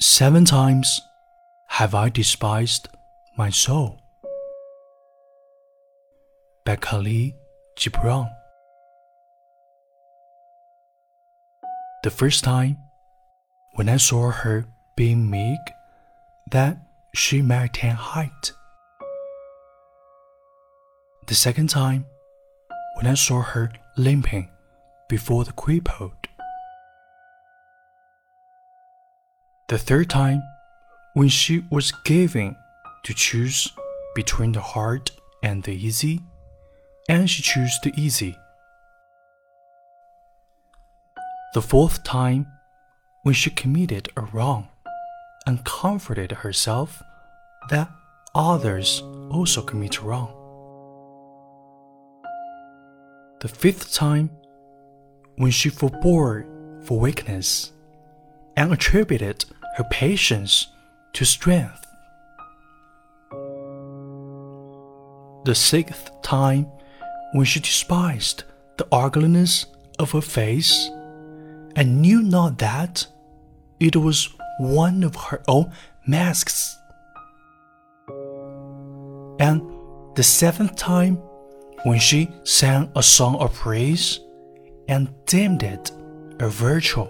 Seven times have I despised my soul. By Kahlil Gibran. The first time when I saw her being meek, that she attain height. The second time when I saw her limping before the crippled. The third time when she was given to choose between the hard and the easy, and she chose the easy. The fourth time when she committed a wrong and comforted herself that others also commit wrong. The fifth time when she forbore for weakness and attributed her patience to strength. The sixth time when she despised the ugliness of her face and knew not that it was one of her own masks. And the seventh time when she sang a song of praise and deemed it a virtue.